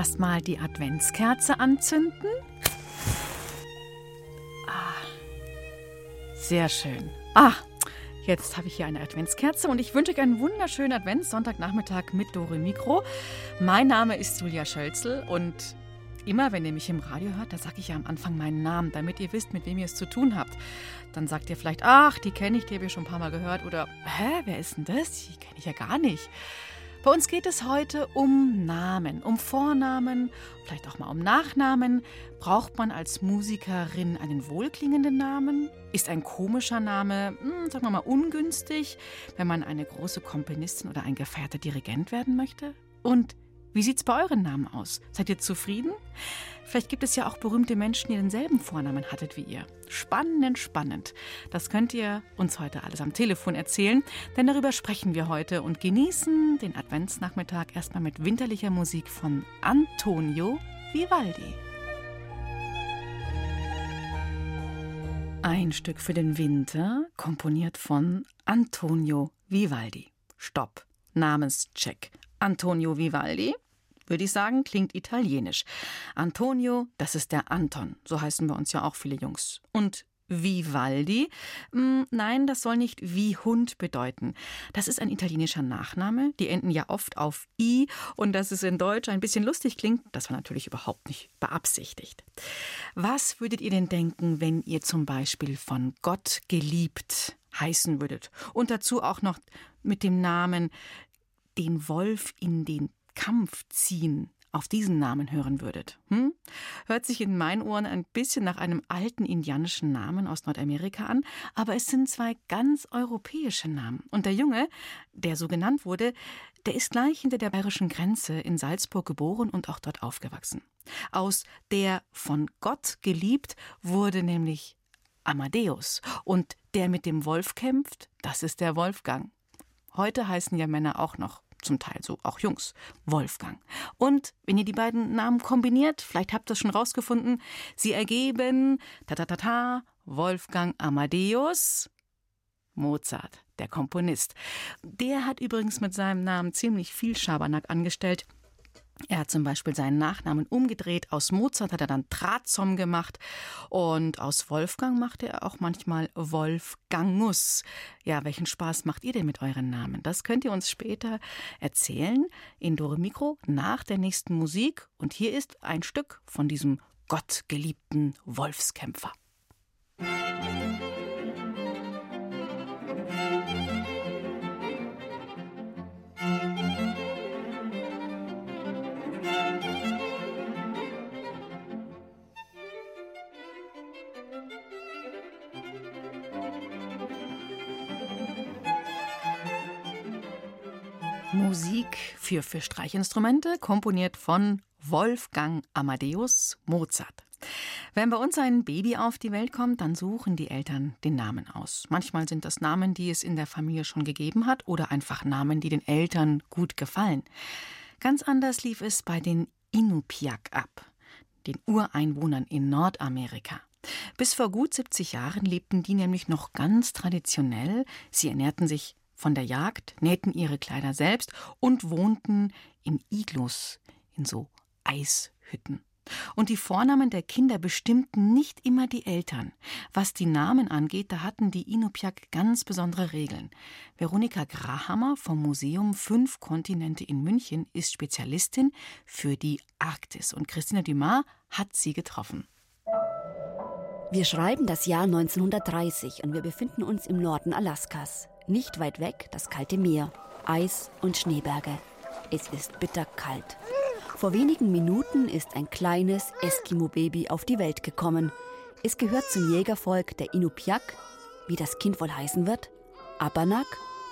Erstmal die Adventskerze anzünden. Ah, sehr schön. Ah, jetzt habe ich hier eine Adventskerze und ich wünsche euch einen wunderschönen Adventssonntagnachmittag mit Dore Mikro. Mein Name ist Julia Schölzel und immer, wenn ihr mich im Radio hört, da sage ich ja am Anfang meinen Namen, damit ihr wisst, mit wem ihr es zu tun habt. Dann sagt ihr vielleicht, ach, die kenne ich, die habe ich schon ein paar Mal gehört oder, hä, wer ist denn das? Die kenne ich ja gar nicht. Bei uns geht es heute um Namen, um Vornamen, vielleicht auch mal um Nachnamen. Braucht man als Musikerin einen wohlklingenden Namen? Ist ein komischer Name, hm, sagen wir mal, ungünstig, wenn man eine große Komponistin oder ein gefeierter Dirigent werden möchte? Und wie sieht's bei euren Namen aus? Seid ihr zufrieden? Vielleicht gibt es ja auch berühmte Menschen, die denselben Vornamen hattet wie ihr. Spannend, spannend. Das könnt ihr uns heute alles am Telefon erzählen, denn darüber sprechen wir heute und genießen den Adventsnachmittag erstmal mit winterlicher Musik von Antonio Vivaldi. Ein Stück für den Winter, komponiert von Antonio Vivaldi. Stopp. Namenscheck. Antonio Vivaldi, würde ich sagen, klingt italienisch. Antonio, das ist der Anton, so heißen wir uns ja auch viele Jungs. Und Vivaldi, hm, nein, das soll nicht wie Hund bedeuten. Das ist ein italienischer Nachname, die enden ja oft auf i und dass es in Deutsch ein bisschen lustig klingt, das war natürlich überhaupt nicht beabsichtigt. Was würdet ihr denn denken, wenn ihr zum Beispiel von Gott geliebt heißen würdet und dazu auch noch mit dem Namen den Wolf in den Kampf ziehen auf diesen Namen hören würdet. Hm? Hört sich in meinen Ohren ein bisschen nach einem alten indianischen Namen aus Nordamerika an, aber es sind zwei ganz europäische Namen. Und der Junge, der so genannt wurde, der ist gleich hinter der bayerischen Grenze in Salzburg geboren und auch dort aufgewachsen. Aus der von Gott geliebt wurde nämlich Amadeus. Und der mit dem Wolf kämpft, das ist der Wolfgang. Heute heißen ja Männer auch noch, zum Teil so auch Jungs, Wolfgang. Und wenn ihr die beiden Namen kombiniert, vielleicht habt ihr es schon rausgefunden, sie ergeben ta ta ta ta Wolfgang Amadeus Mozart, der Komponist. Der hat übrigens mit seinem Namen ziemlich viel Schabernack angestellt. Er hat zum Beispiel seinen Nachnamen umgedreht. Aus Mozart hat er dann Trazom gemacht und aus Wolfgang machte er auch manchmal Wolfgangus. Ja, welchen Spaß macht ihr denn mit euren Namen? Das könnt ihr uns später erzählen in Dore Mikro nach der nächsten Musik. Und hier ist ein Stück von diesem gottgeliebten Wolfskämpfer. Musik Musik für, für Streichinstrumente, komponiert von Wolfgang Amadeus Mozart. Wenn bei uns ein Baby auf die Welt kommt, dann suchen die Eltern den Namen aus. Manchmal sind das Namen, die es in der Familie schon gegeben hat, oder einfach Namen, die den Eltern gut gefallen. Ganz anders lief es bei den Inupiaq ab, den Ureinwohnern in Nordamerika. Bis vor gut 70 Jahren lebten die nämlich noch ganz traditionell. Sie ernährten sich von der Jagd, nähten ihre Kleider selbst und wohnten in Iglus, in so Eishütten. Und die Vornamen der Kinder bestimmten nicht immer die Eltern. Was die Namen angeht, da hatten die Inupiaq ganz besondere Regeln. Veronika Grahammer vom Museum Fünf Kontinente in München ist Spezialistin für die Arktis und Christina Dumas hat sie getroffen. Wir schreiben das Jahr 1930 und wir befinden uns im Norden Alaskas. Nicht weit weg das kalte Meer, Eis und Schneeberge. Es ist bitterkalt. Vor wenigen Minuten ist ein kleines Eskimo-Baby auf die Welt gekommen. Es gehört zum Jägervolk der Inupiaq, wie das Kind wohl heißen wird, Abanak,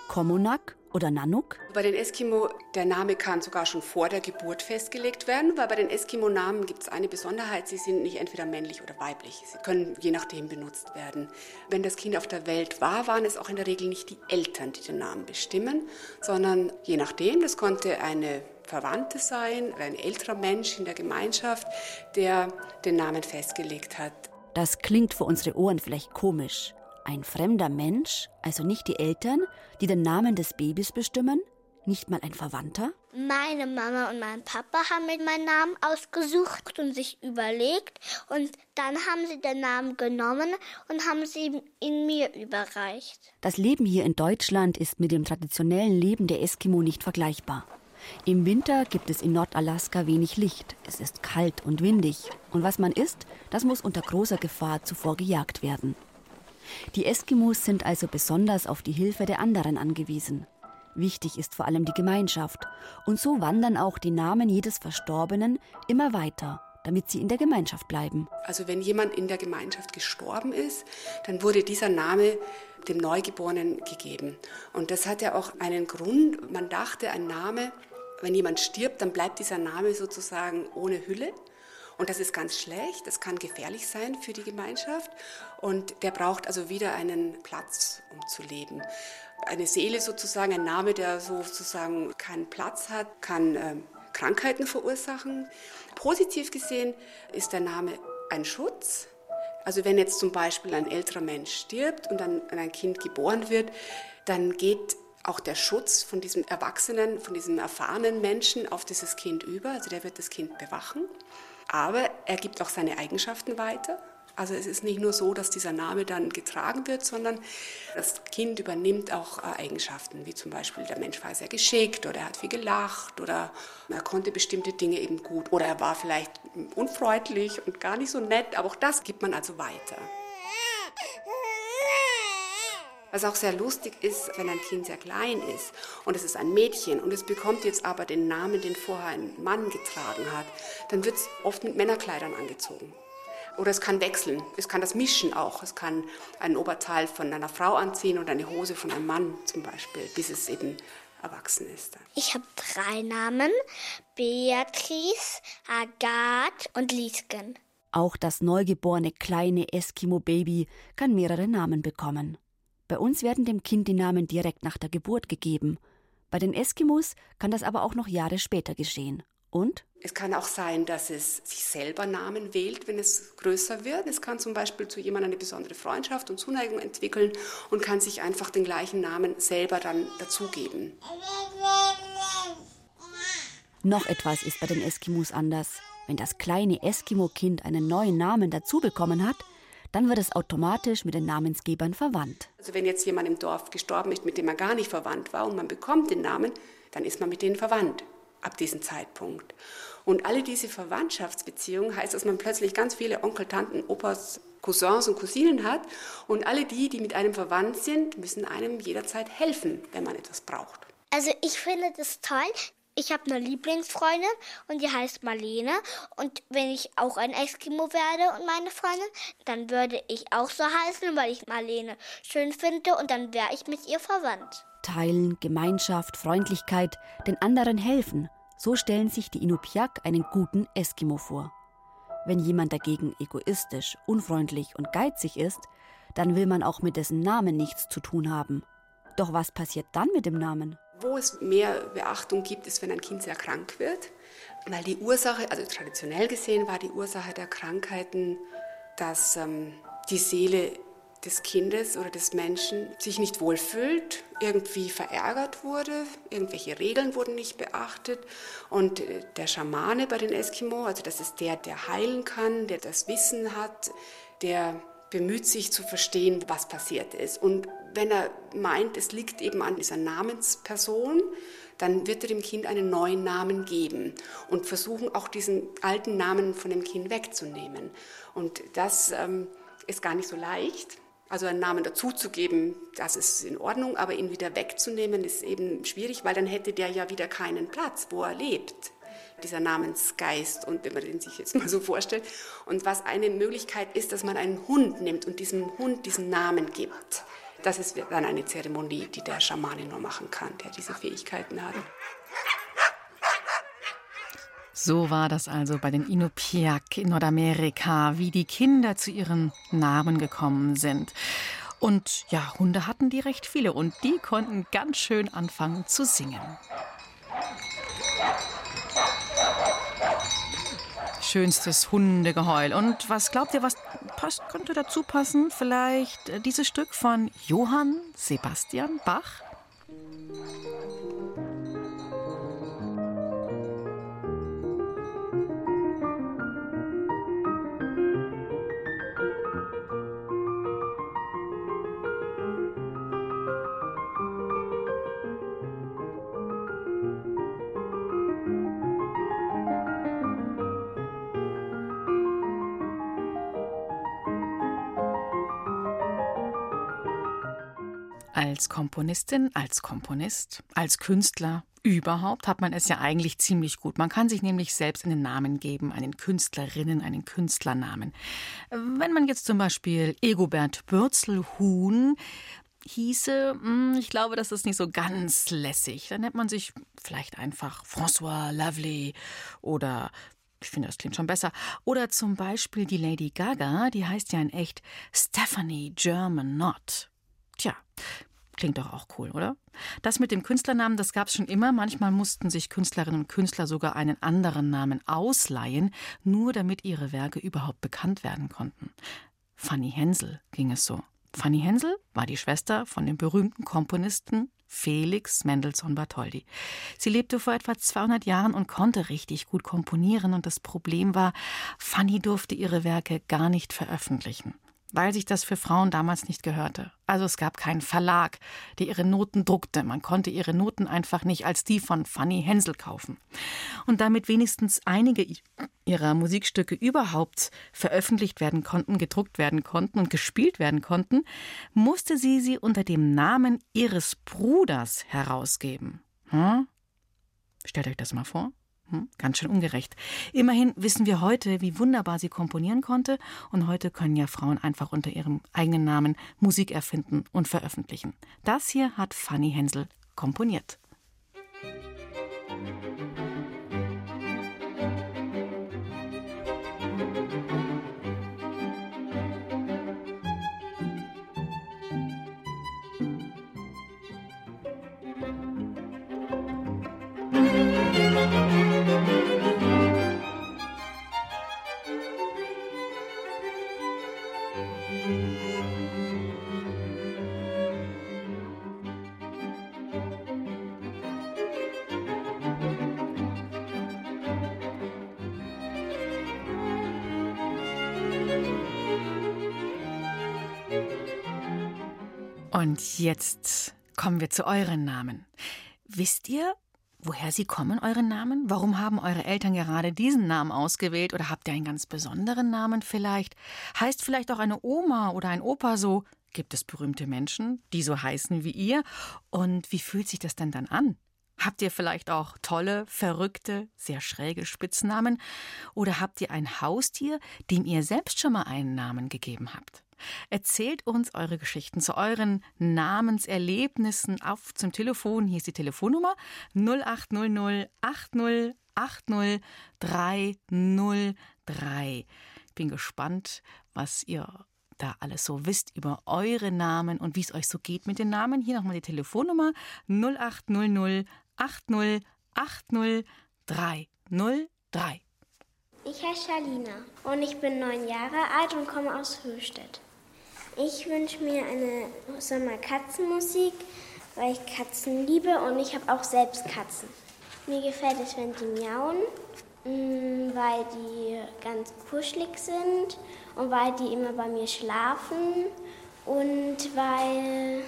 Komunak Oder Nanook? Bei den Eskimo, der Name kann sogar schon vor der Geburt festgelegt werden, weil bei den Eskimo-Namen gibt es eine Besonderheit, sie sind nicht entweder männlich oder weiblich. Sie können je nachdem benutzt werden. Wenn das Kind auf der Welt war, waren es auch in der Regel nicht die Eltern, die den Namen bestimmen, sondern je nachdem, das konnte eine Verwandte sein, ein älterer Mensch in der Gemeinschaft, der den Namen festgelegt hat. Das klingt für unsere Ohren vielleicht komisch. Ein fremder Mensch, also nicht die Eltern, die den Namen des Babys bestimmen? Nicht mal ein Verwandter? Meine Mama und mein Papa haben mir meinen Namen ausgesucht und sich überlegt. Und dann haben sie den Namen genommen und haben sie ihn mir überreicht. Das Leben hier in Deutschland ist mit dem traditionellen Leben der Eskimo nicht vergleichbar. Im Winter gibt es in Nordalaska wenig Licht. Es ist kalt und windig. Und was man isst, das muss unter großer Gefahr zuvor gejagt werden. Die Eskimos sind also besonders auf die Hilfe der anderen angewiesen. Wichtig ist vor allem die Gemeinschaft. Und so wandern auch die Namen jedes Verstorbenen immer weiter, damit sie in der Gemeinschaft bleiben. Also wenn jemand in der Gemeinschaft gestorben ist, dann wurde dieser Name dem Neugeborenen gegeben. Und das hat ja auch einen Grund. Man dachte, ein Name, wenn jemand stirbt, dann bleibt dieser Name sozusagen ohne Hülle. Und das ist ganz schlecht, das kann gefährlich sein für die Gemeinschaft. Und der braucht also wieder einen Platz, um zu leben. Eine Seele sozusagen, ein Name, der sozusagen keinen Platz hat, kann äh, Krankheiten verursachen. Positiv gesehen ist der Name ein Schutz. Also wenn jetzt zum Beispiel ein älterer Mensch stirbt und dann ein Kind geboren wird, dann geht auch der Schutz von diesem erwachsenen, von diesem erfahrenen Menschen auf dieses Kind über. Also der wird das Kind bewachen. Aber er gibt auch seine Eigenschaften weiter. Also es ist nicht nur so, dass dieser Name dann getragen wird, sondern das Kind übernimmt auch äh, Eigenschaften, wie zum Beispiel der Mensch war sehr geschickt oder er hat viel gelacht oder er konnte bestimmte Dinge eben gut oder er war vielleicht unfreundlich und gar nicht so nett, aber auch das gibt man also weiter. Was auch sehr lustig ist, wenn ein Kind sehr klein ist und es ist ein Mädchen und es bekommt jetzt aber den Namen, den vorher ein Mann getragen hat, dann wird es oft mit Männerkleidern angezogen. Oder es kann wechseln, es kann das mischen auch. Es kann ein Oberteil von einer Frau anziehen und eine Hose von einem Mann zum Beispiel, bis es eben erwachsen ist. Ich habe drei Namen, Beatrice, Agathe und Liesken. Auch das neugeborene kleine Eskimo-Baby kann mehrere Namen bekommen. Bei uns werden dem Kind die Namen direkt nach der Geburt gegeben. Bei den Eskimos kann das aber auch noch Jahre später geschehen. Und? Es kann auch sein, dass es sich selber Namen wählt, wenn es größer wird. Es kann zum Beispiel zu jemandem eine besondere Freundschaft und Zuneigung entwickeln und kann sich einfach den gleichen Namen selber dann dazugeben. Noch etwas ist bei den Eskimos anders. Wenn das kleine Eskimo-Kind einen neuen Namen dazu bekommen hat, dann wird es automatisch mit den Namensgebern verwandt. Also wenn jetzt jemand im Dorf gestorben ist, mit dem man gar nicht verwandt war und man bekommt den Namen, dann ist man mit denen verwandt ab diesem Zeitpunkt. Und alle diese Verwandtschaftsbeziehungen heißt, dass man plötzlich ganz viele Onkel, Tanten, Opas, Cousins und Cousinen hat. Und alle die, die mit einem verwandt sind, müssen einem jederzeit helfen, wenn man etwas braucht. Also ich finde das toll, ich habe eine Lieblingsfreundin und die heißt Marlene. Und wenn ich auch ein Eskimo werde und meine Freundin, dann würde ich auch so heißen, weil ich Marlene schön finde und dann wäre ich mit ihr verwandt. Teilen, Gemeinschaft, Freundlichkeit, den anderen helfen. So stellen sich die Inupiaq einen guten Eskimo vor. Wenn jemand dagegen egoistisch, unfreundlich und geizig ist, dann will man auch mit dessen Namen nichts zu tun haben. Doch was passiert dann mit dem Namen? Wo es mehr Beachtung gibt, ist, wenn ein Kind sehr krank wird. Weil die Ursache, also traditionell gesehen, war die Ursache der Krankheiten, dass ähm, die Seele des Kindes oder des Menschen sich nicht wohlfühlt, irgendwie verärgert wurde, irgendwelche Regeln wurden nicht beachtet. Und äh, der Schamane bei den Eskimo, also das ist der, der heilen kann, der das Wissen hat, der bemüht sich zu verstehen, was passiert ist. Und wenn er meint, es liegt eben an dieser Namensperson, dann wird er dem Kind einen neuen Namen geben und versuchen auch diesen alten Namen von dem Kind wegzunehmen. Und das ähm, ist gar nicht so leicht. Also einen Namen dazuzugeben, das ist in Ordnung, aber ihn wieder wegzunehmen ist eben schwierig, weil dann hätte der ja wieder keinen Platz, wo er lebt dieser Namensgeist und wenn man den sich jetzt mal so vorstellt. Und was eine Möglichkeit ist, dass man einen Hund nimmt und diesem Hund diesen Namen gibt. Das ist dann eine Zeremonie, die der Schamane nur machen kann, der diese Fähigkeiten hat. So war das also bei den Inupiaq in Nordamerika, wie die Kinder zu ihren Namen gekommen sind. Und ja, Hunde hatten die recht viele und die konnten ganz schön anfangen zu singen. Schönstes Hundegeheul. Und was glaubt ihr, was passt, könnte dazu passen? Vielleicht äh, dieses Stück von Johann Sebastian Bach? Komponistin, als Komponist, als Künstler überhaupt hat man es ja eigentlich ziemlich gut. Man kann sich nämlich selbst einen Namen geben, einen Künstlerinnen, einen Künstlernamen. Wenn man jetzt zum Beispiel Egobert Bürzelhuhn hieße, hm, ich glaube, das ist nicht so ganz lässig. Dann nennt man sich vielleicht einfach François Lovely oder ich finde, das klingt schon besser. Oder zum Beispiel die Lady Gaga, die heißt ja in echt Stephanie German Not. Tja, Klingt doch auch cool, oder? Das mit dem Künstlernamen, das gab es schon immer. Manchmal mussten sich Künstlerinnen und Künstler sogar einen anderen Namen ausleihen, nur damit ihre Werke überhaupt bekannt werden konnten. Fanny Hensel ging es so. Fanny Hensel war die Schwester von dem berühmten Komponisten Felix Mendelssohn Bartholdy. Sie lebte vor etwa 200 Jahren und konnte richtig gut komponieren und das Problem war, Fanny durfte ihre Werke gar nicht veröffentlichen weil sich das für Frauen damals nicht gehörte. Also es gab keinen Verlag, der ihre Noten druckte. Man konnte ihre Noten einfach nicht als die von Fanny Hensel kaufen. Und damit wenigstens einige ihrer Musikstücke überhaupt veröffentlicht werden konnten, gedruckt werden konnten und gespielt werden konnten, musste sie sie unter dem Namen ihres Bruders herausgeben. Hm? Stellt euch das mal vor. Hm, ganz schön ungerecht. Immerhin wissen wir heute, wie wunderbar sie komponieren konnte, und heute können ja Frauen einfach unter ihrem eigenen Namen Musik erfinden und veröffentlichen. Das hier hat Fanny Hensel komponiert. Und jetzt kommen wir zu euren Namen. Wisst ihr, woher sie kommen, eure Namen? Warum haben eure Eltern gerade diesen Namen ausgewählt? Oder habt ihr einen ganz besonderen Namen vielleicht? Heißt vielleicht auch eine Oma oder ein Opa so? Gibt es berühmte Menschen, die so heißen wie ihr? Und wie fühlt sich das denn dann an? Habt ihr vielleicht auch tolle, verrückte, sehr schräge Spitznamen? Oder habt ihr ein Haustier, dem ihr selbst schon mal einen Namen gegeben habt? Erzählt uns eure Geschichten zu euren Namenserlebnissen auf zum Telefon. Hier ist die Telefonnummer 0800 80 80 303. Ich bin gespannt, was ihr da alles so wisst über eure Namen und wie es euch so geht mit den Namen. Hier nochmal die Telefonnummer 0800 80 80 303. Ich heiße Shalina und ich bin neun Jahre alt und komme aus Höchstädt. Ich wünsche mir eine Sommer-Katzenmusik, weil ich Katzen liebe und ich habe auch selbst Katzen. Mir gefällt es, wenn die miauen, mm, weil die ganz kuschelig sind und weil die immer bei mir schlafen und weil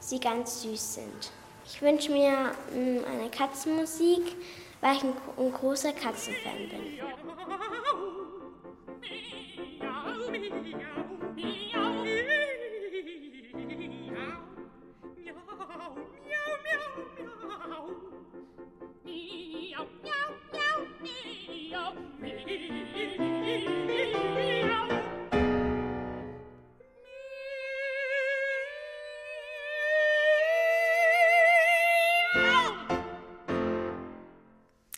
sie ganz süß sind. Ich wünsche mir mm, eine Katzenmusik, weil ich ein, ein großer Katzenfan bin.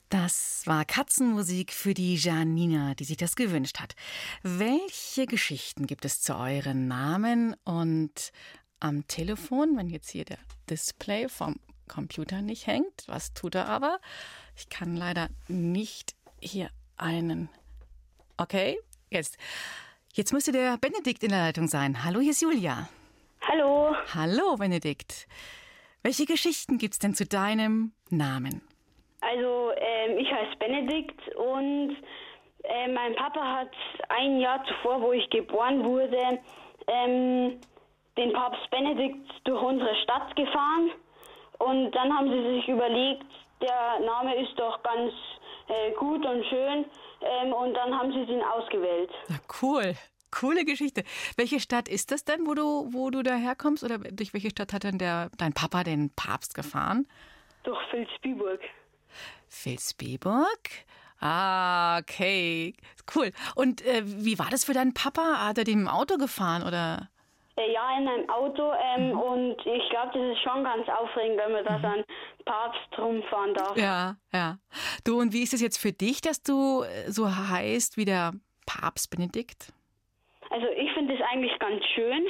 Das war Katzenmusik für die Janina, die sich das gewünscht hat. Welche Geschichten gibt es zu euren Namen? Und am Telefon, wenn jetzt hier der Display vom Computer nicht hängt, was tut er aber? Ich kann leider nicht hier einen. Okay, jetzt. Jetzt müsste der Benedikt in der Leitung sein. Hallo, hier ist Julia. Hallo. Hallo, Benedikt. Welche Geschichten gibt's denn zu deinem Namen? Also ähm, ich heiße Benedikt und äh, mein Papa hat ein Jahr zuvor, wo ich geboren wurde, ähm, den Papst Benedikt durch unsere Stadt gefahren. Und dann haben sie sich überlegt, der Name ist doch ganz äh, gut und schön. Ähm, und dann haben sie ihn ausgewählt. Na cool. Coole Geschichte. Welche Stadt ist das denn, wo du, wo du daherkommst? Oder durch welche Stadt hat denn der, dein Papa den Papst gefahren? Durch Vilsbiburg. Vilsbiburg? Ah, okay. Cool. Und äh, wie war das für deinen Papa? Hat er den im Auto gefahren oder? Äh, ja, in einem Auto. Ähm, mhm. Und ich glaube, das ist schon ganz aufregend, wenn man da so einen Papst rumfahren darf. Ja, ja. Du, und wie ist es jetzt für dich, dass du äh, so heißt wie der Papst Benedikt? Also ich finde es eigentlich ganz schön,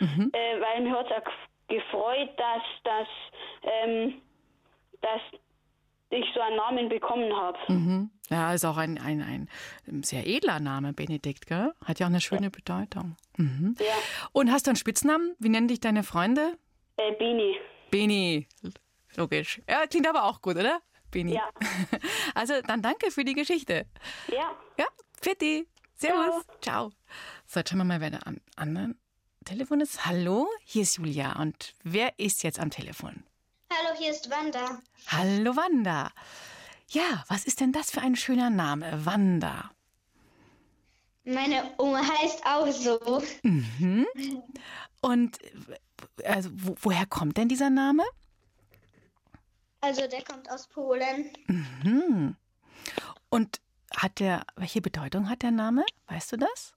mhm. äh, weil mir hat es auch gefreut, dass, dass, ähm, dass ich so einen Namen bekommen habe. Mhm. Ja, ist auch ein, ein, ein sehr edler Name, Benedikt, gell? Hat ja auch eine schöne ja. Bedeutung. Mhm. Ja. Und hast du einen Spitznamen? Wie nennen dich deine Freunde? Äh, Bini. Bini. Logisch. Ja, klingt aber auch gut, oder? Bini. Ja. Also dann danke für die Geschichte. Ja. Ja, Fitti. Servus. Ciao. So, jetzt schauen wir mal, wer da am anderen Telefon ist. Hallo, hier ist Julia. Und wer ist jetzt am Telefon? Hallo, hier ist Wanda. Hallo, Wanda. Ja, was ist denn das für ein schöner Name? Wanda. Meine Oma heißt auch so. Mhm. Und also, wo, woher kommt denn dieser Name? Also der kommt aus Polen. Mhm. Und hat der, welche Bedeutung hat der Name? Weißt du das?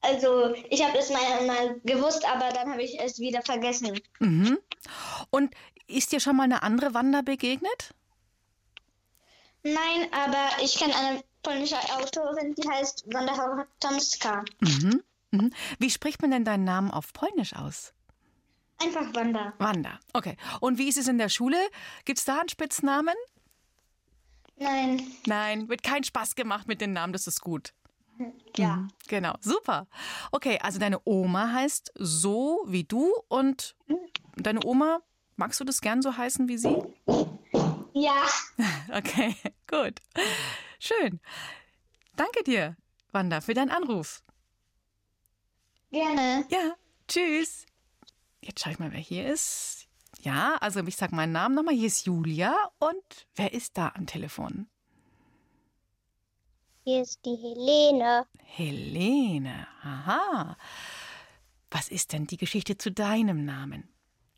Also, ich habe es mal, mal gewusst, aber dann habe ich es wieder vergessen. Mhm. Und ist dir schon mal eine andere Wanda begegnet? Nein, aber ich kenne eine polnische Autorin, die heißt Wanda Tomska. Mhm. Mhm. Wie spricht man denn deinen Namen auf Polnisch aus? Einfach Wanda. Wanda, okay. Und wie ist es in der Schule? Gibt es da einen Spitznamen? Nein. Nein, wird kein Spaß gemacht mit den Namen, das ist gut. Ja. Mhm, genau, super. Okay, also deine Oma heißt so wie du und deine Oma, magst du das gern so heißen wie sie? Ja. Okay, gut. Schön. Danke dir, Wanda, für deinen Anruf. Gerne. Ja, tschüss. Jetzt schau ich mal, wer hier ist. Ja, also ich sage meinen Namen nochmal. Hier ist Julia. Und wer ist da am Telefon? Hier ist die Helene. Helene, aha. Was ist denn die Geschichte zu deinem Namen?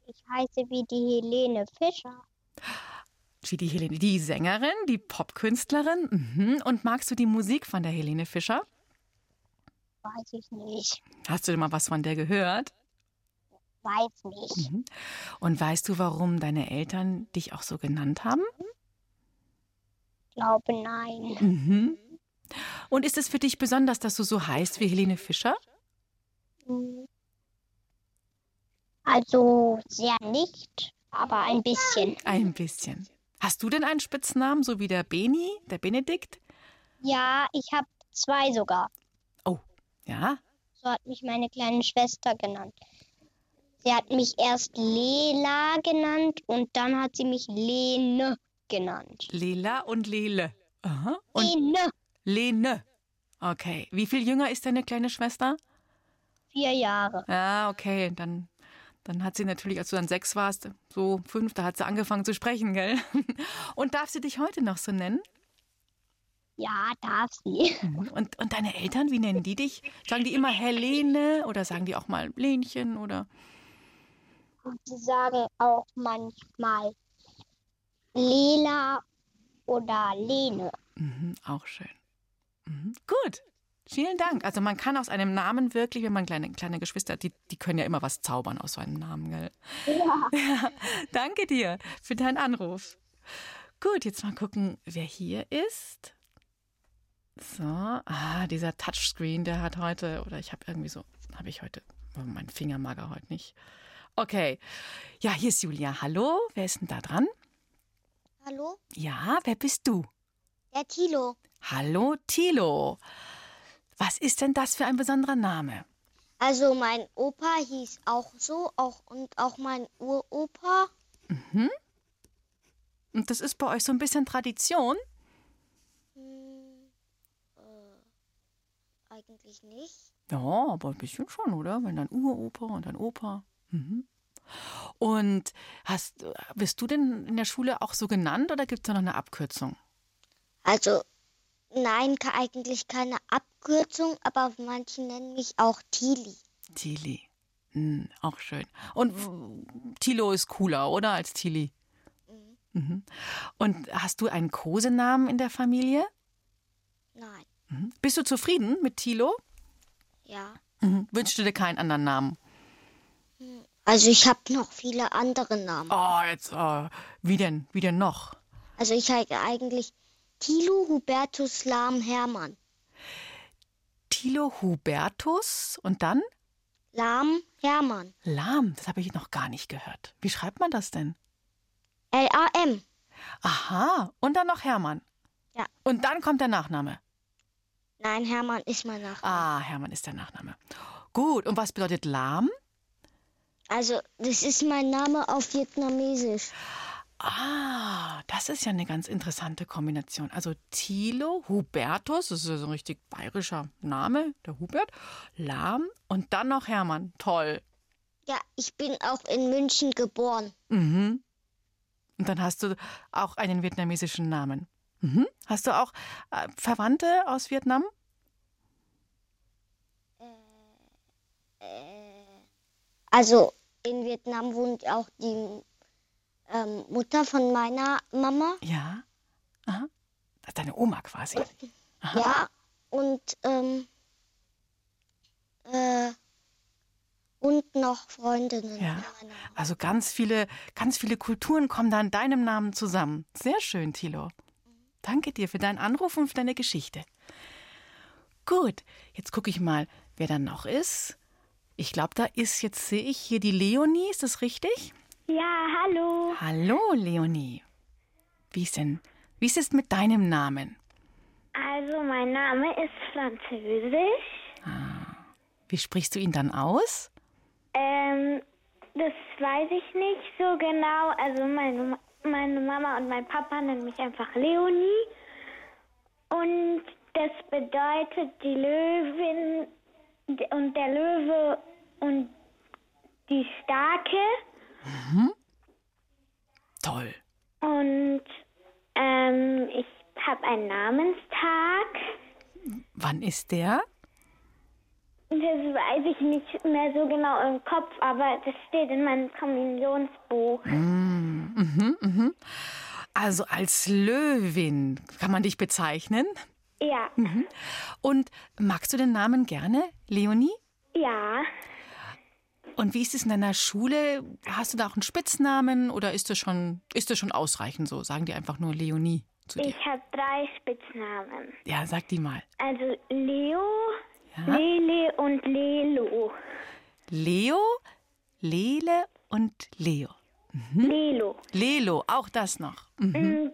Ich heiße wie die Helene Fischer. Wie die Helene, die Sängerin, die Popkünstlerin. Mhm. Und magst du die Musik von der Helene Fischer? Weiß ich nicht. Hast du denn mal was von der gehört? weiß nicht. Mhm. Und weißt du, warum deine Eltern dich auch so genannt haben? Ich glaube nein. Mhm. Und ist es für dich besonders, dass du so heißt wie Helene Fischer? Also sehr nicht, aber ein bisschen. Ein bisschen. Hast du denn einen Spitznamen, so wie der Beni, der Benedikt? Ja, ich habe zwei sogar. Oh, ja? So hat mich meine kleine Schwester genannt. Sie hat mich erst Lela genannt und dann hat sie mich Lene genannt. Lela und Lele. Aha. Und Lene. Lene. Okay. Wie viel jünger ist deine kleine Schwester? Vier Jahre. Ah, okay. Dann, dann hat sie natürlich, als du dann sechs warst, so fünf, da hat sie angefangen zu sprechen, gell? Und darf sie dich heute noch so nennen? Ja, darf sie. Mhm. Und, und deine Eltern, wie nennen die dich? Sagen die immer Helene oder sagen die auch mal Lenchen oder? Sie sagen auch manchmal Lela oder Lene. Mhm, auch schön. Mhm, gut. Vielen Dank. Also man kann aus einem Namen wirklich, wenn man kleine, kleine Geschwister hat, die, die können ja immer was zaubern aus so einem Namen, gell? Ja. ja. Danke dir für deinen Anruf. Gut, jetzt mal gucken, wer hier ist. So, ah, dieser Touchscreen, der hat heute, oder ich habe irgendwie so, habe ich heute, oh, mein Finger mag er heute nicht. Okay, ja, hier ist Julia. Hallo, wer ist denn da dran? Hallo? Ja, wer bist du? Der Tilo. Hallo, Tilo. Was ist denn das für ein besonderer Name? Also mein Opa hieß auch so, auch und auch mein Uropa. Und das ist bei euch so ein bisschen Tradition? Hm, äh, eigentlich nicht. Ja, aber ein bisschen schon, oder? Wenn dein Uropa und dein Opa. Mhm. Und hast, bist du denn in der Schule auch so genannt oder gibt es da noch eine Abkürzung? Also nein, eigentlich keine Abkürzung, aber manche nennen mich auch Tili. Tili. Hm, auch schön. Und Tilo ist cooler, oder? Als Tili. Mhm. Und hast du einen Kosenamen in der Familie? Nein, Mhm. Bist du zufrieden mit Tilo? ja. Mhm. Wünschst du dir keinen anderen Namen? Also ich habe noch viele andere Namen. Oh, jetzt, oh, wie denn? Wie denn noch? Also ich heiße eigentlich Tilo Hubertus Lahm Hermann. Tilo Hubertus und dann Lahm Hermann. Lahm. Das habe ich noch gar nicht gehört. Wie schreibt man das denn? L-A-M. Aha, und dann noch Hermann. Ja. Und dann kommt der Nachname. Nein, Hermann ist mein Nachname. Ah, Hermann ist der Nachname. Gut, und was bedeutet Lahm? Also das ist mein Name auf Vietnamesisch. Ah, das ist ja eine ganz interessante Kombination. Also Thilo, Hubertus, das ist ja so ein richtig bayerischer Name, der Hubert, Lahm und dann noch Hermann. Toll. Ja, ich bin auch in München geboren. Mhm. Und dann hast du auch einen vietnamesischen Namen. Mhm. Hast du auch äh, Verwandte aus Vietnam? Also in Vietnam wohnt auch die ähm, Mutter von meiner Mama. Ja. Aha. Das ist deine Oma quasi. Ja, und ähm, äh, und noch Freundinnen Ja. Also ganz viele, ganz viele Kulturen kommen da in deinem Namen zusammen. Sehr schön, Thilo. Danke dir für deinen Anruf und für deine Geschichte. Gut, jetzt gucke ich mal, wer da noch ist. Ich glaube, da ist, jetzt sehe ich hier die Leonie, ist das richtig? Ja, hallo. Hallo, Leonie. Wie ist denn, wie ist es mit deinem Namen? Also, mein Name ist Französisch. Wie sprichst du ihn dann aus? Ähm, das weiß ich nicht so genau. Also, meine, meine Mama und mein Papa nennen mich einfach Leonie. Und das bedeutet die Löwin und der Löwe und die Starke. Toll. Und ähm, ich habe einen Namenstag. Wann ist der? Das weiß ich nicht mehr so genau im Kopf, aber das steht in meinem Kommunionsbuch. Also als Löwin kann man dich bezeichnen. Ja, Und magst du den Namen gerne, Leonie? ja. Und wie ist es in deiner Schule? Hast du da auch einen Spitznamen oder ist das schon, ist das schon ausreichend so? Sagen die einfach nur Leonie zu dir? Ich habe drei Spitznamen. Ja, sag die mal. Also Leo, Ja. Lele und Lelo. Leo, Lele und Leo. Lelo. Lelo, auch das noch. Mhm. Mm,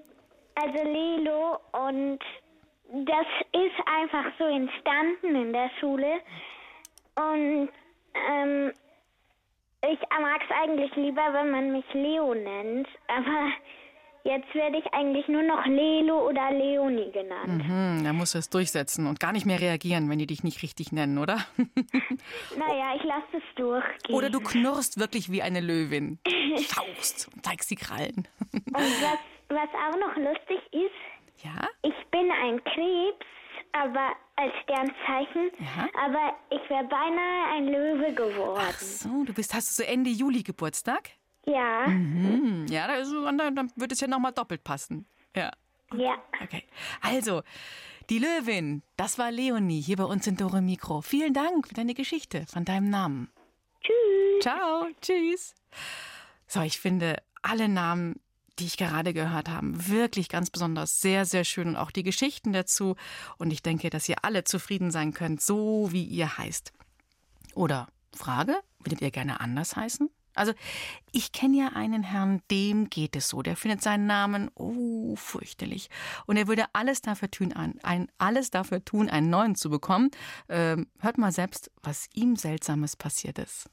Also Lelo und das ist einfach so entstanden in der Schule. Und ähm, ich mag es eigentlich lieber, wenn man mich Leo nennt. Aber jetzt werde ich eigentlich nur noch Lelo oder Leonie genannt. Hm, da musst du es durchsetzen und gar nicht mehr reagieren, wenn die dich nicht richtig nennen, oder? Naja, ich lasse es durchgehen. Oder du knurrst wirklich wie eine Löwin. Schaust und zeigst die Krallen. Und was, was auch noch lustig ist, Ja? ich bin ein Krebs, aber als Sternzeichen, Ja. aber ich wäre beinahe ein Löwe geworden. Ach so, du bist, hast du so Ende Juli Geburtstag? Ja, Hm, ja, da ist, dann, dann wird es ja nochmal doppelt passen. Ja. ja. Okay. Also, die Löwin, das war Leonie hier bei uns in Dore Mikro. Vielen Dank für deine Geschichte von deinem Namen. Tschüss. Ciao, tschüss. So, ich finde alle Namen die ich gerade gehört habe, wirklich ganz besonders sehr, sehr schön und auch die Geschichten dazu. Und ich denke, dass ihr alle zufrieden sein könnt, so wie ihr heißt. Oder Frage, würdet ihr gerne anders heißen? Also, ich kenne ja einen Herrn, dem geht es so. Der findet seinen Namen, oh, fürchterlich. Und er würde alles dafür tun, ein, alles dafür tun, einen neuen zu bekommen. Ähm, hört mal selbst, was ihm Seltsames passiert ist.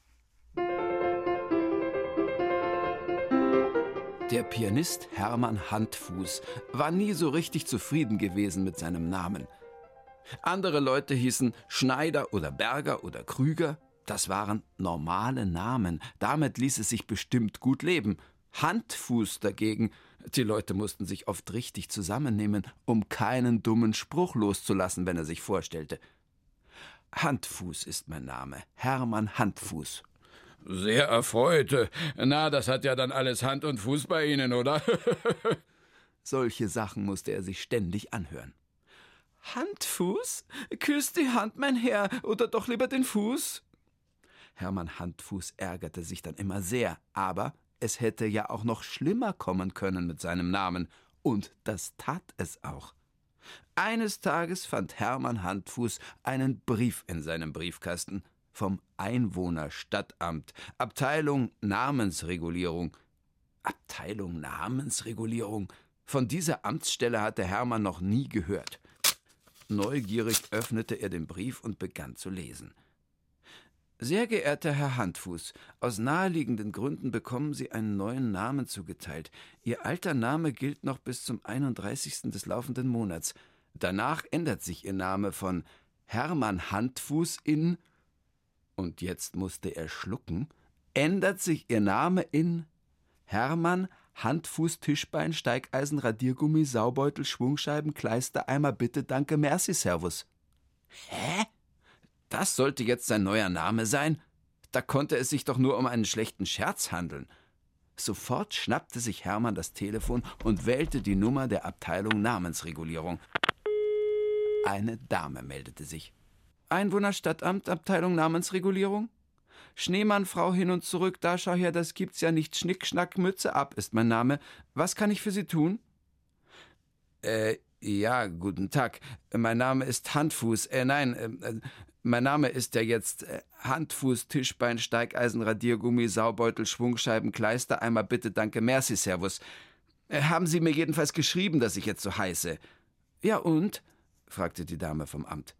Der Pianist Hermann Handfuß war nie so richtig zufrieden gewesen mit seinem Namen. Andere Leute hießen Schneider oder Berger oder Krüger. Das waren normale Namen. Damit ließ es sich bestimmt gut leben. Handfuß dagegen, die Leute mussten sich oft richtig zusammennehmen, um keinen dummen Spruch loszulassen, wenn er sich vorstellte. Handfuß ist mein Name, Hermann Handfuß. Sehr erfreut. Na, das hat ja dann alles Hand und Fuß bei Ihnen, oder? Solche Sachen musste er sich ständig anhören. Handfuß? Küss die Hand, mein Herr, oder doch lieber den Fuß? Hermann Handfuß ärgerte sich dann immer sehr, aber es hätte ja auch noch schlimmer kommen können mit seinem Namen, und das tat es auch. Eines Tages fand Hermann Handfuß einen Brief in seinem Briefkasten vom Einwohnerstadtamt, Abteilung Namensregulierung. Abteilung Namensregulierung? Von dieser Amtsstelle hatte Hermann noch nie gehört. Neugierig öffnete er den Brief und begann zu lesen. Sehr geehrter Herr Handfuß, aus naheliegenden Gründen bekommen Sie einen neuen Namen zugeteilt. Ihr alter Name gilt noch bis zum 31. des laufenden Monats. Danach ändert sich Ihr Name von Hermann Handfuß in und jetzt musste er schlucken, ändert sich ihr Name in Hermann, Handfuß, Tischbein, Steigeisen, Radiergummi, Saubeutel, Schwungscheiben, Kleister, Eimer, Bitte, Danke, Merci, Servus. Hä? Das sollte jetzt sein neuer Name sein? Da konnte es sich doch nur um einen schlechten Scherz handeln. Sofort schnappte sich Hermann das Telefon und wählte die Nummer der Abteilung Namensregulierung. Eine Dame meldete sich. Einwohnerstadtamt, Abteilung Namensregulierung? Schneemann, Frau hin und zurück, da schau her, das gibt's ja nicht. Schnick, Schnack, Mütze ab ist mein Name. Was kann ich für Sie tun? Äh, ja, guten Tag. Mein Name ist Handfuß. Äh, nein, äh, mein Name ist ja jetzt äh, Handfuß, Tischbein, Steigeisen, Radiergummi, Saubeutel, Schwungscheiben, Kleister. Einmal bitte, danke, merci, servus. Äh, haben Sie mir jedenfalls geschrieben, dass ich jetzt so heiße? Ja, und? fragte die Dame vom Amt.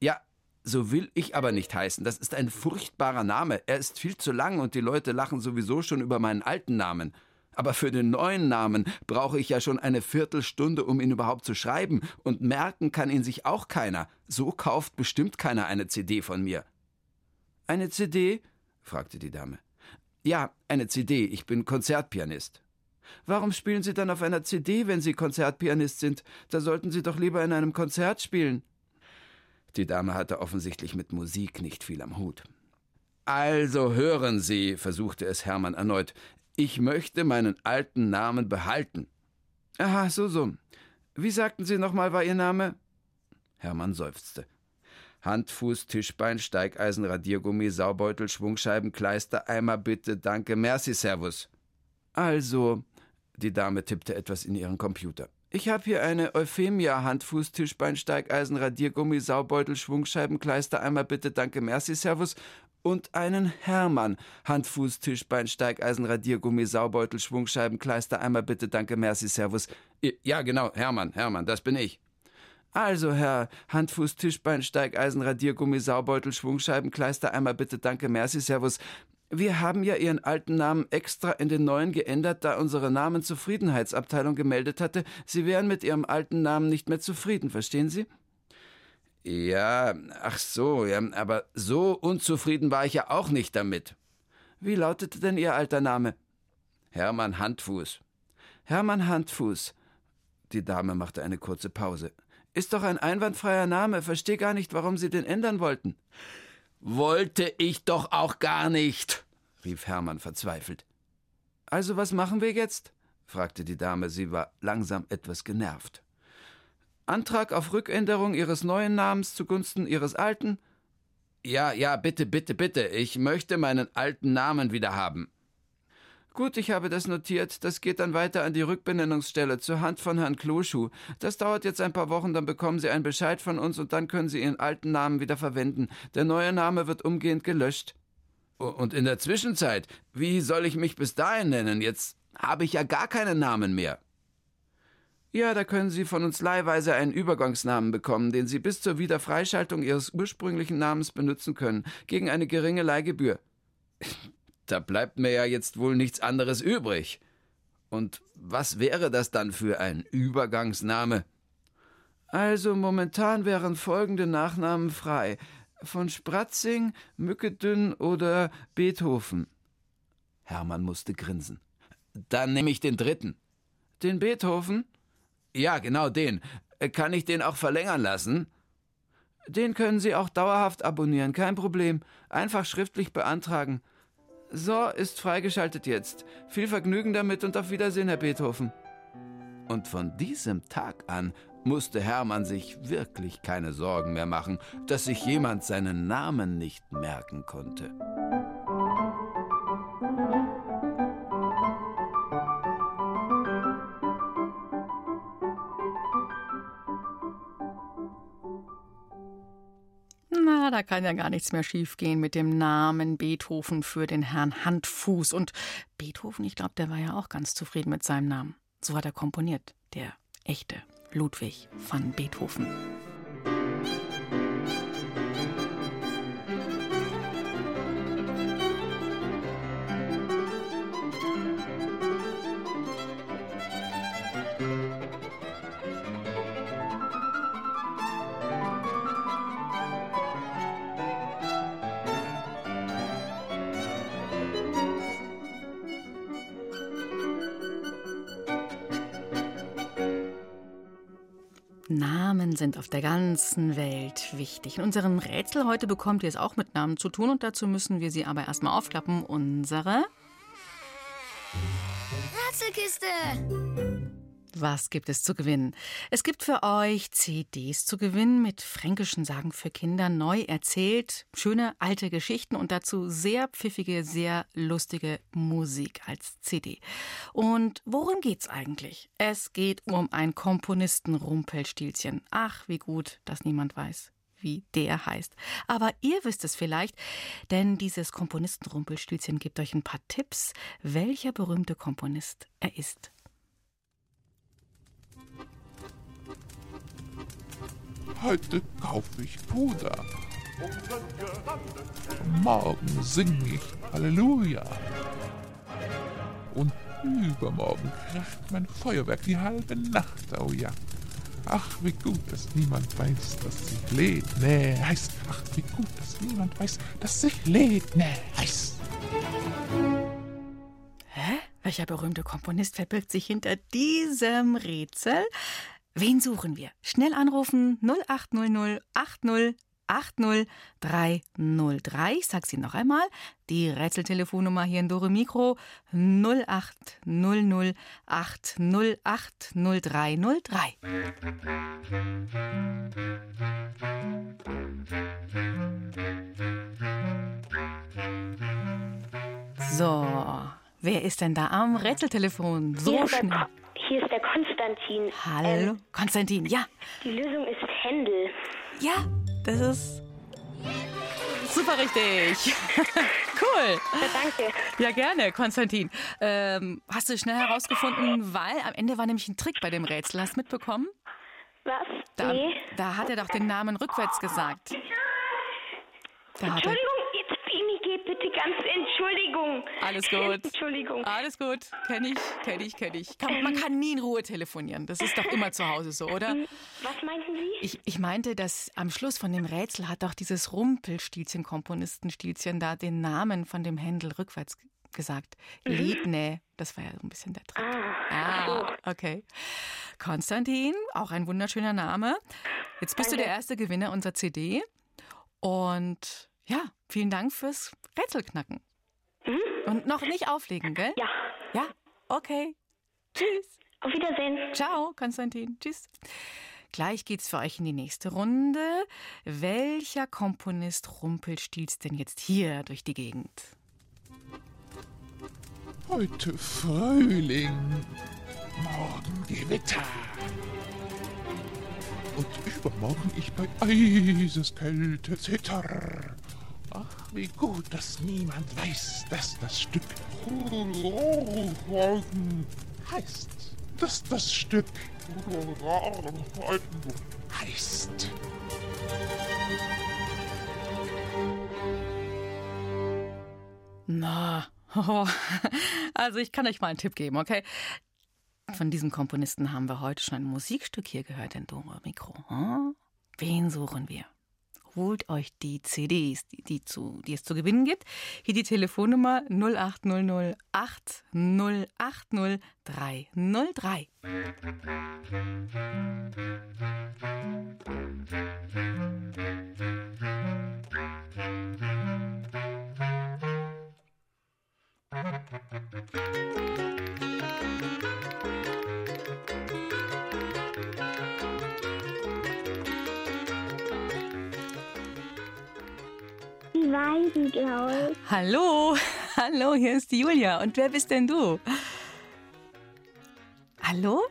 Ja, so will ich aber nicht heißen. Das ist ein furchtbarer Name. Er ist viel zu lang und die Leute lachen sowieso schon über meinen alten Namen. Aber für den neuen Namen brauche ich ja schon eine Viertelstunde, um ihn überhaupt zu schreiben, und merken kann ihn sich auch keiner. So kauft bestimmt keiner eine CD von mir. Eine CD? fragte die Dame. Ja, eine CD. Ich bin Konzertpianist. Warum spielen Sie dann auf einer CD, wenn Sie Konzertpianist sind? Da sollten Sie doch lieber in einem Konzert spielen. Die Dame hatte offensichtlich mit Musik nicht viel am Hut. Also hören Sie, versuchte es Hermann erneut, ich möchte meinen alten Namen behalten. Aha, so, so. Wie sagten Sie nochmal, war Ihr Name? Hermann seufzte. Hand, Fuß, Tischbein, Steigeisen, Radiergummi, Saubeutel, Schwungscheiben, Kleister, Eimer, bitte, danke, merci, servus. Also, die Dame tippte etwas in ihren Computer. Ich habe hier eine Euphemia, Handfuß, Tischbein, Steigeisen, Radiergummi, Saubeutel, Schwungscheiben, Kleister, einmal bitte, danke, merci, servus. Und einen Hermann, Handfuß, Tischbein, Steigeisen, Radiergummi, Saubeutel, Schwungscheiben, Kleister, einmal bitte, danke, merci, servus. Ja, genau, Hermann, Hermann, das bin ich. Also, Herr, Handfuß, Tischbein, Steigeisen, Radiergummi, Saubeutel, Schwungscheiben, Kleister, einmal bitte, danke, merci, servus. Wir haben ja Ihren alten Namen extra in den neuen geändert, da unsere Namenzufriedenheitsabteilung gemeldet hatte, Sie wären mit Ihrem alten Namen nicht mehr zufrieden, verstehen Sie? Ja, ach so, ja, aber so unzufrieden war ich ja auch nicht damit. Wie lautete denn Ihr alter Name? Hermann Handfuß. Hermann Handfuß. Die Dame machte eine kurze Pause. Ist doch ein einwandfreier Name, versteh gar nicht, warum Sie den ändern wollten. Wollte ich doch auch gar nicht, rief Hermann verzweifelt. Also was machen wir jetzt? fragte die Dame, sie war langsam etwas genervt. Antrag auf Rückänderung Ihres neuen Namens zugunsten Ihres alten? Ja, ja, bitte, bitte, bitte, ich möchte meinen alten Namen wieder haben. Gut, ich habe das notiert. Das geht dann weiter an die Rückbenennungsstelle zur Hand von Herrn Kloschuh. Das dauert jetzt ein paar Wochen, dann bekommen Sie einen Bescheid von uns und dann können Sie Ihren alten Namen wieder verwenden. Der neue Name wird umgehend gelöscht. Und in der Zwischenzeit, wie soll ich mich bis dahin nennen? Jetzt habe ich ja gar keinen Namen mehr. Ja, da können Sie von uns leihweise einen Übergangsnamen bekommen, den Sie bis zur Wiederfreischaltung Ihres ursprünglichen Namens benutzen können, gegen eine geringe Leihgebühr. Da bleibt mir ja jetzt wohl nichts anderes übrig. Und was wäre das dann für ein Übergangsname? Also momentan wären folgende Nachnamen frei. Von Spratzing, Mückedünn oder Beethoven. Hermann musste grinsen. Dann nehme ich den dritten. Den Beethoven? Ja, genau den. Kann ich den auch verlängern lassen? Den können Sie auch dauerhaft abonnieren, kein Problem. Einfach schriftlich beantragen. So, ist freigeschaltet jetzt. Viel Vergnügen damit und auf Wiedersehen, Herr Beethoven. Und von diesem Tag an musste Hermann sich wirklich keine Sorgen mehr machen, dass sich jemand seinen Namen nicht merken konnte. Da kann ja gar nichts mehr schiefgehen mit dem Namen Beethoven für den Herrn Handfuß. Und Beethoven, ich glaube, der war ja auch ganz zufrieden mit seinem Namen. So hat er komponiert, der echte Ludwig van Beethoven. Der ganzen Welt wichtig. In unserem Rätsel heute bekommt ihr es auch mit Namen zu tun und dazu müssen wir sie aber erstmal aufklappen. Unsere Rätselkiste. Was gibt es zu gewinnen? Es gibt für euch CDs zu gewinnen mit fränkischen Sagen für Kinder, neu erzählt, schöne alte Geschichten und dazu sehr pfiffige, sehr lustige Musik als CD. Und worum geht's eigentlich? Es geht um ein Komponisten-Rumpelstilzchen. Ach, wie gut, dass niemand weiß wie der heißt. Aber ihr wisst es vielleicht, denn dieses Komponisten-Rumpelstilzchen gibt euch ein paar Tipps, welcher berühmte Komponist er ist. Heute kaufe ich Puder. Morgen sing ich Halleluja. Und übermorgen kracht mein Feuerwerk die halbe Nacht, oh ja. Ach, wie gut, dass niemand weiß, dass sich Ledne heißt. Ach, wie gut, dass niemand weiß, dass sich Ledne heißt. Hä? Welcher berühmte Komponist verbirgt sich hinter diesem Rätsel? Wen suchen wir? Schnell anrufen 0800 80 80 303. Ich sag sie noch einmal. Die Rätseltelefonnummer hier in Dore Mikro 0800 80 80 303. So, wer ist denn da am Rätseltelefon? So schnell. Hier ist der Konstantin. Hallo, Ähm, Konstantin. Ja, die Lösung ist Händel. ja, das ist super richtig. cool. Ja, danke. Ja, gerne, Konstantin. Ähm, hast du schnell herausgefunden, weil am Ende war nämlich ein Trick bei dem Rätsel. Hast du mitbekommen? Was? Da, nee. da hat er doch den Namen rückwärts gesagt. Da hat er, Entschuldigung, ganz Entschuldigung. alles gut. Entschuldigung. Alles gut. Kenn ich, kenn ich, kenn ich. Kann, man kann nie in Ruhe telefonieren. Das ist doch immer zu Hause so, oder? Was meinten Sie? Ich, ich meinte, dass am Schluss von dem Rätsel hat doch dieses Rumpelstilzchen, Komponistenstilzchen da den Namen von dem Händel rückwärts gesagt. Ledne, das war ja so ein bisschen der Trick. Ah, okay. Konstantin, auch ein wunderschöner Name. Jetzt bist du der erste Gewinner unserer CD. Und ja, vielen Dank fürs Rätselknacken. Und noch nicht auflegen, gell? Ja. Ja, okay. Tschüss. Auf Wiedersehen. Ciao, Konstantin. Tschüss. Gleich geht's für euch in die nächste Runde. Welcher Komponist rumpelstilzt denn jetzt hier durch die Gegend? Heute Frühling, morgen Gewitter. Und übermorgen ich bei Eiseskälte zitter. Wie gut, dass niemand weiß, dass das Stück heißt. Dass das Stück heißt. Na, oh, also ich kann euch mal einen Tipp geben, okay? Von diesem Komponisten haben wir heute schon ein Musikstück hier gehört in Dora Mikro. Hm? Wen suchen wir? Holt euch die CDs, die, die, zu, die es zu gewinnen gibt. Hier die Telefonnummer 0800 8080 303. Weiden, glaube ich. Hallo, hallo, hier ist die Julia. Und wer bist denn du? Hallo?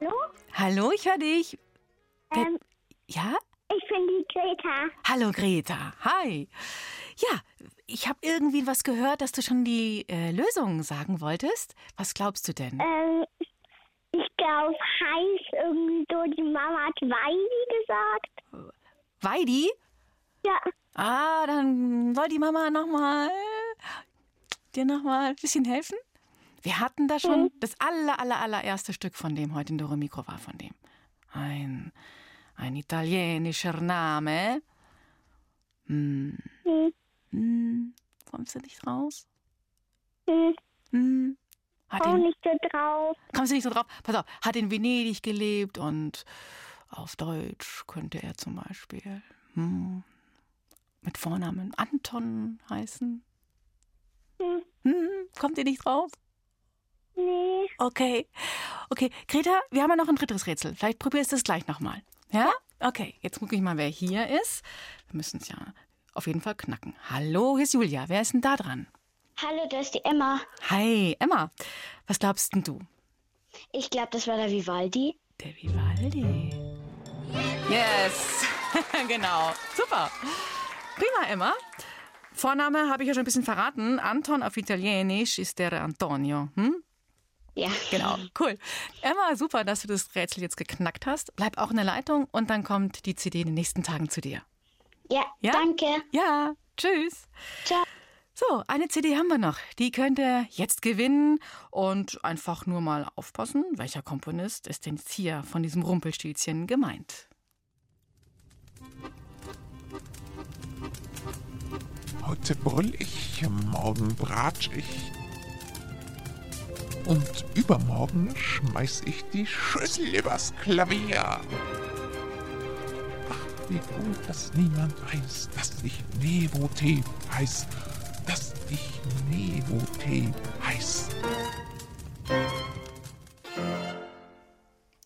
Hallo? Hallo, ich höre dich. Ähm, Ja? ich bin die Greta. Hallo Greta, hi. Ja, ich habe irgendwie was gehört, dass du schon die äh, Lösung sagen wolltest. Was glaubst du denn? Ähm, ich glaube, heißt irgendwie so, die Mama hat Weidi gesagt. Weidi? Ja, Ah, dann soll die Mama noch mal dir noch mal ein bisschen helfen? Wir hatten da schon das aller, aller, allererste Stück von dem heute in Dore Mikro war von dem. Ein, ein italienischer Name. Hm. Hm. Hm. Kommst du nicht raus? hm, Hm. Hat auch ihn, nicht so drauf. kommst du nicht so drauf? Pass auf, hat in Venedig gelebt und auf Deutsch könnte er zum Beispiel hm, mit Vornamen Anton heißen. Hm, Hm, kommt ihr nicht drauf? nee. Okay. Okay, Greta, wir haben ja noch ein drittes Rätsel. Vielleicht probierst du es gleich nochmal. Ja? Okay, jetzt gucke ich mal, wer hier ist. Wir müssen es ja auf jeden Fall knacken. Hallo, hier ist Julia. Wer ist denn da dran? Hallo, da ist die Emma. Hi, Emma. Was glaubst denn du? Ich glaube, das war der Vivaldi. Der Vivaldi. Yes, genau. Super. Prima, Emma. Vorname habe ich ja schon ein bisschen verraten. Anton auf Italienisch ist der Antonio. Hm? Ja. Genau, cool. Emma, super, dass du das Rätsel jetzt geknackt hast. Bleib auch in der Leitung und dann kommt die CD in den nächsten Tagen zu dir. Ja, Ja? danke. Ja, tschüss. Ciao. So, eine CD haben wir noch. Die könnt ihr jetzt gewinnen und einfach nur mal aufpassen, welcher Komponist ist denn hier von diesem Rumpelstilzchen gemeint. Heute brüll ich, morgen bratsch ich. Und übermorgen schmeiß ich die Schüssel übers Klavier. Ach, wie gut, dass niemand weiß, dass ich Nevote heiß. Dass ich Nevote heiß.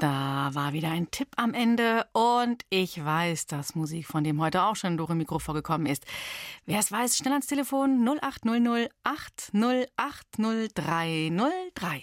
Da war wieder ein Tipp am Ende und ich weiß, dass Musik von dem heute auch schon in Dore Mikro vorgekommen ist. Wer es weiß, schnell ans Telefon 0800 8080303.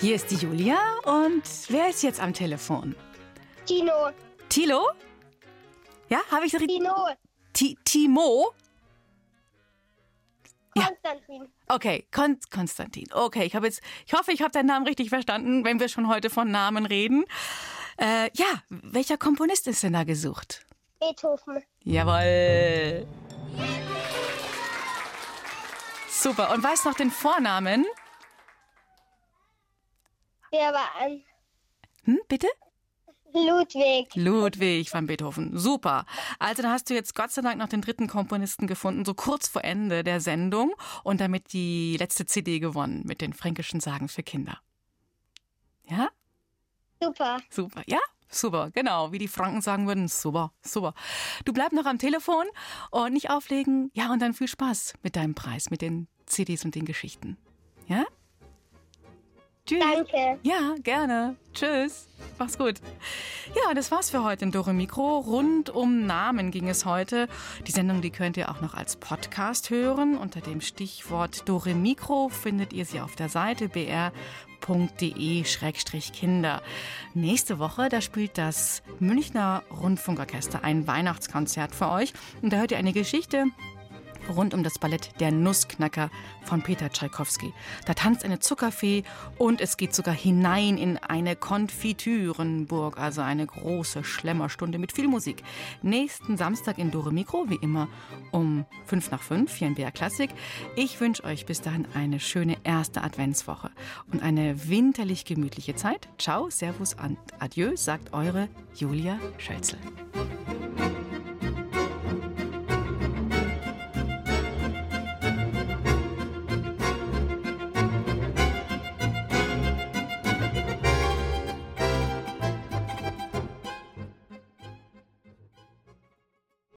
Hier ist die Julia und wer ist jetzt am Telefon? Tino. Tilo? Ja, habe ich richtig? Tino. Ti- Timo? Ja. Konstantin. Okay, Kon Konstantin. Okay, ich habe jetzt, ich hoffe, ich habe deinen Namen richtig verstanden, wenn wir schon heute von Namen reden. Äh, ja, welcher Komponist ist denn da gesucht? Beethoven. Jawohl. Super. Und weißt noch den Vornamen? Der war ein. Hm, bitte? Ludwig. Ludwig van Beethoven. Super. Also dann hast du jetzt Gott sei Dank noch den dritten Komponisten gefunden, so kurz vor Ende der Sendung und damit die letzte CD gewonnen mit den fränkischen Sagen für Kinder. Ja? Super. Super. Ja? Super, genau, wie die Franken sagen würden, super, super. Du bleib noch am Telefon und nicht auflegen. Ja, und dann viel Spaß mit deinem Preis, mit den CDs und den Geschichten. Ja? Tschüss. Danke. Ja, gerne. Tschüss. Mach's gut. Ja, das war's für heute in Dore Mikro. Rund um Namen ging es heute. Die Sendung, die könnt ihr auch noch als Podcast hören. Unter dem Stichwort Dore Mikro findet ihr sie auf der Seite br.de-kinder. Nächste Woche, da spielt das Münchner Rundfunkorchester ein Weihnachtskonzert für euch. Und da hört ihr eine Geschichte rund um das Ballett Der Nussknacker von Peter Tschaikowski. Da tanzt eine Zuckerfee und es geht sogar hinein in eine Konfitürenburg, also eine große Schlemmerstunde mit viel Musik. Nächsten Samstag in Dore Mikro, wie immer um 5 nach 5 hier in BR Klassik. Ich wünsche euch bis dahin eine schöne erste Adventswoche und eine winterlich gemütliche Zeit. Ciao, Servus und Adieu, sagt eure Julia Schölzel.